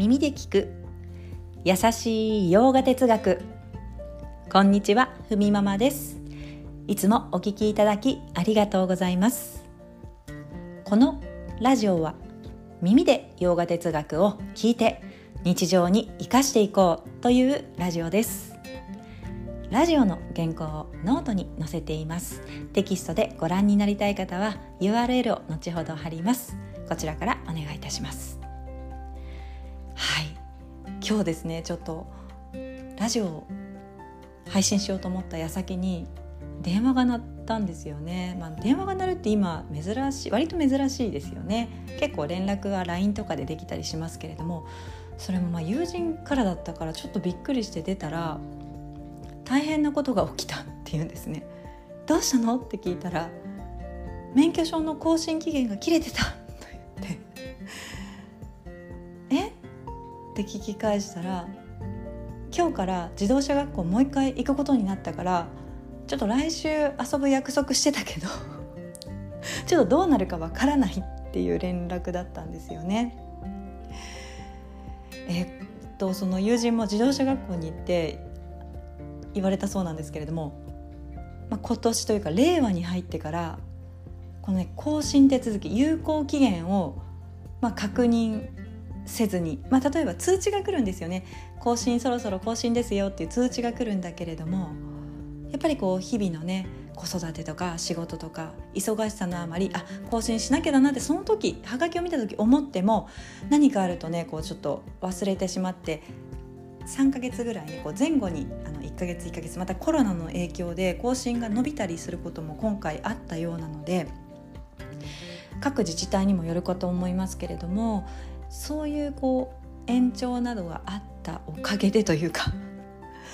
耳で聞く。優しいヨガ哲学。こんにちはふみママです。いつもお聞きいただきありがとうございます。このラジオは耳でヨガ哲学を聞いて日常に生かしていこうというラジオです。ラジオの原稿をノートに載せています。テキストでご覧になりたい方は URL を後ほど貼ります。こちらからお願いいたします。今日ですねちょっとラジオを配信しようと思った矢先に電話が鳴ったんですよね、まあ、電話が鳴るって今珍しい割と珍しいですよね。結構連絡は LINE とかでできたりしますけれどもそれもま友人からだったからちょっとびっくりして出たら大変なことが起きたっていうんですね。どうしたの？って聞いたら免許証の更新期限が切れてた。聞き返したら今日から自動車学校もう一回行くことになったからちょっと来週遊ぶ約束してたけど ちょっとどうなるかわからないっていう連絡だったんですよね。えっとその友人も自動車学校に行って言われたそうなんですけれども、まあ、今年というか令和に入ってからこのね更新手続き有効期限をまあ確認せずに、まあ、例えば通知が来るんですよね。更新そろそろ更新ですよっていう通知が来るんだけれどもやっぱりこう日々のね子育てとか仕事とか忙しさのあまりあ更新しなきゃだなってその時はがきを見た時思っても何かあるとねこうちょっと忘れてしまって3ヶ月ぐらいねこう前後にあの1ヶ月1ヶ月またコロナの影響で更新が伸びたりすることも今回あったようなので各自治体にもよるかと思いますけれどもそういうこう延長などがあったおかげでというか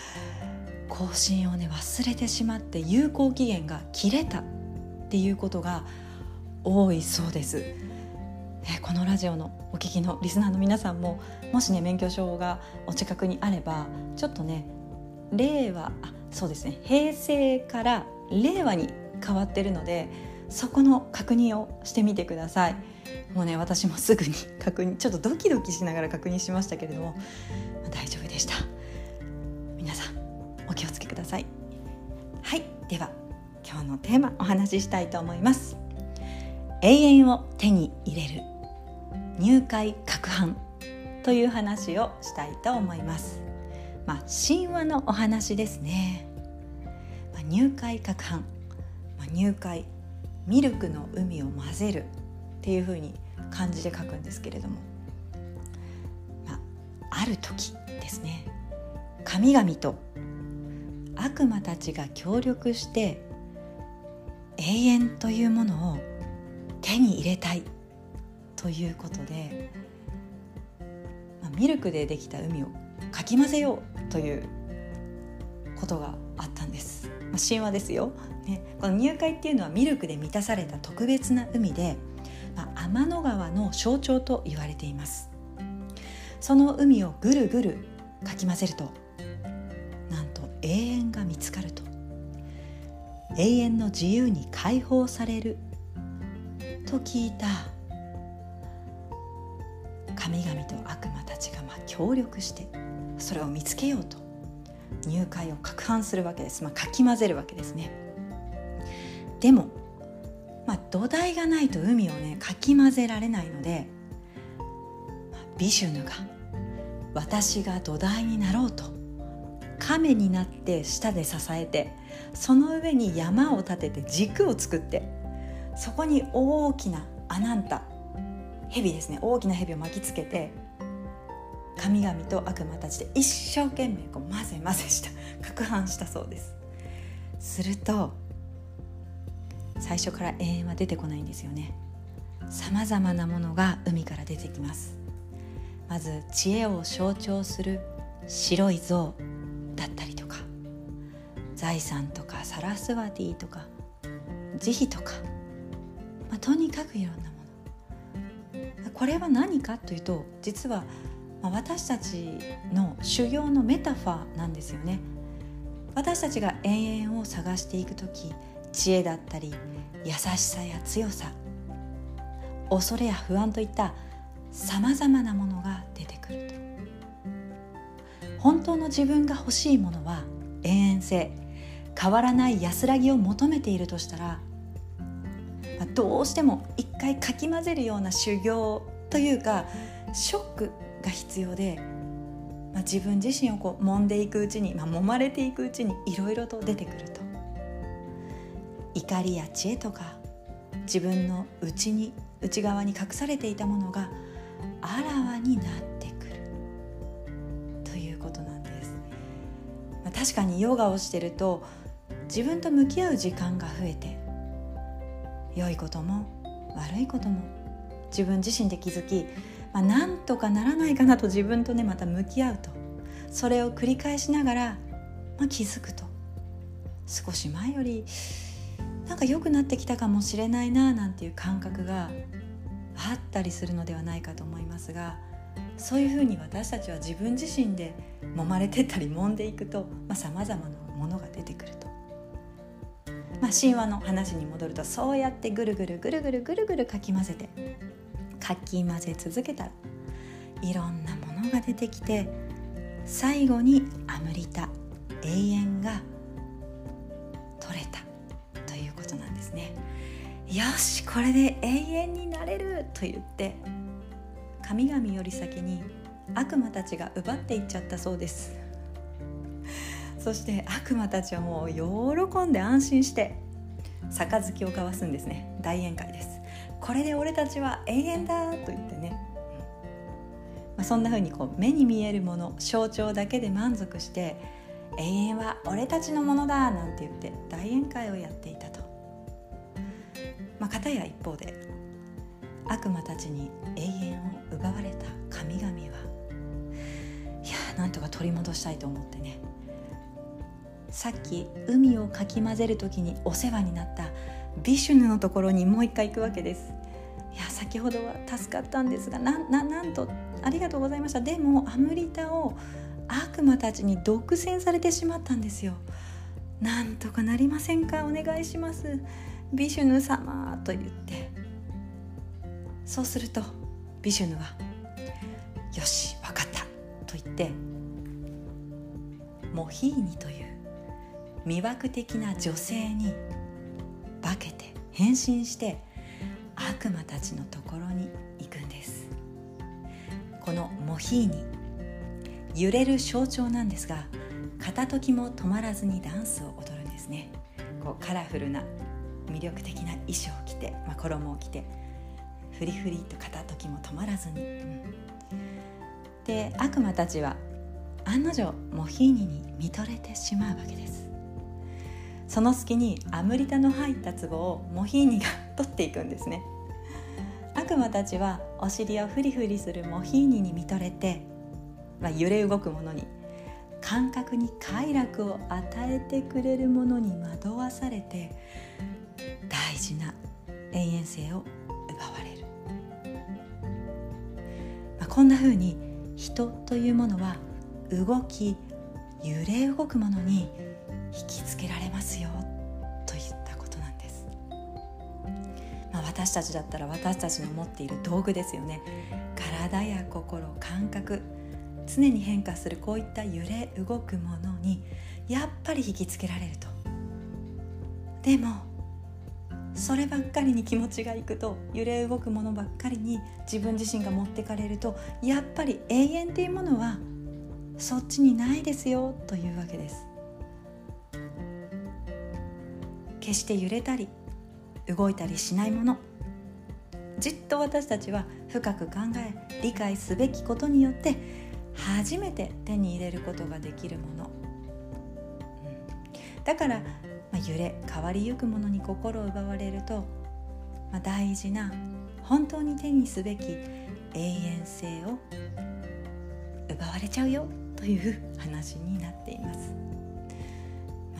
更新をね忘れてしまって有効期限が切れたっていうことが多いそうです。えこのラジオのお聞きのリスナーの皆さんももしね免許証がお近くにあればちょっとね令和あそうですね平成から令和に変わってるのでそこの確認をしてみてくださいもうね私もすぐに確認ちょっとドキドキしながら確認しましたけれども大丈夫でした。皆さんお気をつけください。はいでは今日のテーマお話ししたいと思います。永遠を手に入れる入会攪拌という話をしたいと思います。まあ神話のお話ですね、まあ、入会攪拌、まあ、入会ミルクの海を混ぜる。っていう風に漢字で書くんですけれども、まあ、ある時ですね。神々と悪魔たちが協力して永遠というものを手に入れたいということで、まあ、ミルクでできた海をかき混ぜようということがあったんです、まあ、神話ですよ、ね、この入海っていうのはミルクで満たされた特別な海で、まあ、天の川の象徴と言われています。その海をぐるぐるかき混ぜるとなんと永遠が見つかると。永遠の自由に解放される。と聞いた。神々と悪魔たちがまあ協力してそれを見つけようと。入会を攪拌するわけです、まあ、かき混ぜるわけですね。でも、土台がないと海をねかき混ぜられないので、ビシュヌが私が土台になろうと亀になって下で支えてその上に山を立てて軸を作ってそこに大きなアナンタ蛇ですね大きな蛇を巻きつけて神々と悪魔たちで一生懸命こう混ぜ混ぜした攪拌したそうです。すると最初から永遠は出てこないんですよね。さまざまなものが海から出てきます。まず知恵を象徴する白い像だったりとか財産とかサラスワティとか慈悲とか、まあ、とにかくいろんなもの。これは何かというと実は私たちの修行のメタファーなんですよね。私たちが永遠を探していく時知恵だったり優しさや強さ恐れや不安といったさまざまなものが出てくると。本当の自分が欲しいものは永遠性変わらない安らぎを求めているとしたらどうしても一回かき混ぜるような修行というかショックが必要で、まあ、自分自身をこう揉んでいくうちに、まあ、揉まれていくうちにいろいろと出てくると。怒りや知恵とか自分の内に内側に隠されていたものがあらわになってくる。ということなんです、ま、確かにヨガをしてると自分と向き合う時間が増えて良いことも悪いことも自分自身で気づき、まあ、なんとかならないかなと自分とねまた向き合うとそれを繰り返しながら、まあ、気づくと。少し前よりなんか良くなってきたかもしれないななんていう感覚があったりするのではないかと思いますがそういうふうに私たちは自分自身で揉まれてったり揉んでいくとさまざ、まなものが出てくると。まあ、神話の話に戻るとそうやってぐるぐるぐるぐるぐるぐるかき混ぜてかき混ぜ続けたらいろんなものが出てきて最後にアムリタ永遠がね。よしこれで永遠になれると言って神々より先に悪魔たちが奪っていっちゃったそうです。そして悪魔たちはもう喜んで安心して杯を交わすんですね。大宴会です。これで俺たちは永遠だと言ってね、まあ、そんな風にこう目に見えるもの象徴だけで満足して永遠は俺たちのものだなんて言って大宴会をやっていたと。まあ、片や一方で悪魔たちに永遠を奪われた神々はいやなんとか取り戻したいと思ってね。さっき海をかき混ぜる時にお世話になったビシュヌのところにもう一回行くわけです。いや先ほどは助かったんですがなななんとありがとうございました。でもアムリタを悪魔たちに独占されてしまったんですよ。なんとかなりませんか？お願いします。ビシュヌ様と言って。そうするとビシュヌは「よし分かった」と言ってモヒーニという魅惑的な女性に化けて変身して悪魔たちのところに行くんです。このモヒーニ揺れる象徴なんですが片時も止まらずにダンスを踊るんですね。こうカラフルな魅力的な衣装を着て、まあ、衣を着てフリフリと片時も止まらずに、うん、で悪魔たちは案の定モヒーニに見とれてしまうわけです。その隙にアムリタの入った壺をモヒーニが取っていくんですね。悪魔たちはお尻をフリフリするモヒーニに見とれて、まあ、揺れ動くものに感覚に快楽を与えてくれるものに惑わされて大事な永遠性を奪われる、まあ、こんな風に人というものは動き揺れ動くものに引きつけられますよといったことなんです、まあ、私たちだったら私たちの持っている道具ですよね。体や心感覚常に変化するこういった揺れ動くものにやっぱり引きつけられると。でもそればっかりに気持ちがいくと揺れ動くものばっかりに自分自身が持ってかれるとやっぱり永遠っていうものはそっちにないですよというわけです。決して揺れたり動いたりしないもの。じっと私たちは深く考え理解すべきことによって初めて手に入れることができるもの、だからまあ、揺れ変わりゆくものに心を奪われると、まあ、大事な本当に手にすべき永遠性を奪われちゃうよという話になっています。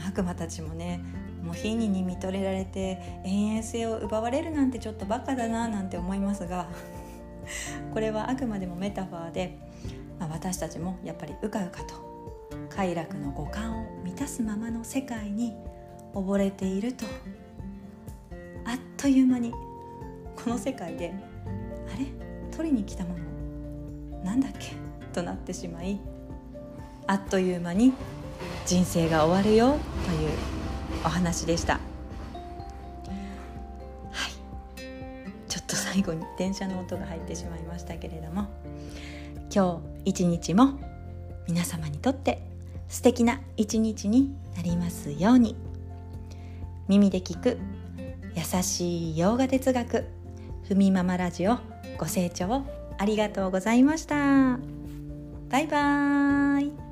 悪魔たちもねもう火にに見とれられて永遠性を奪われるなんてちょっとバカだななんて思いますが これはあくまでもメタファーで、まあ、私たちもやっぱりうかうかと快楽の五感を満たすままの世界に溺れていると。あっという間にこの世界であれ？取りに来たもの？なんだっけ？となってしまいあっという間に人生が終わるよというお話でした。はい。ちょっと最後に電車の音が入ってしまいましたけれども今日一日も皆様にとって素敵な一日になりますように。耳で聞く優しい洋画哲学ふみママラジオご清聴ありがとうございました。バイバーイ。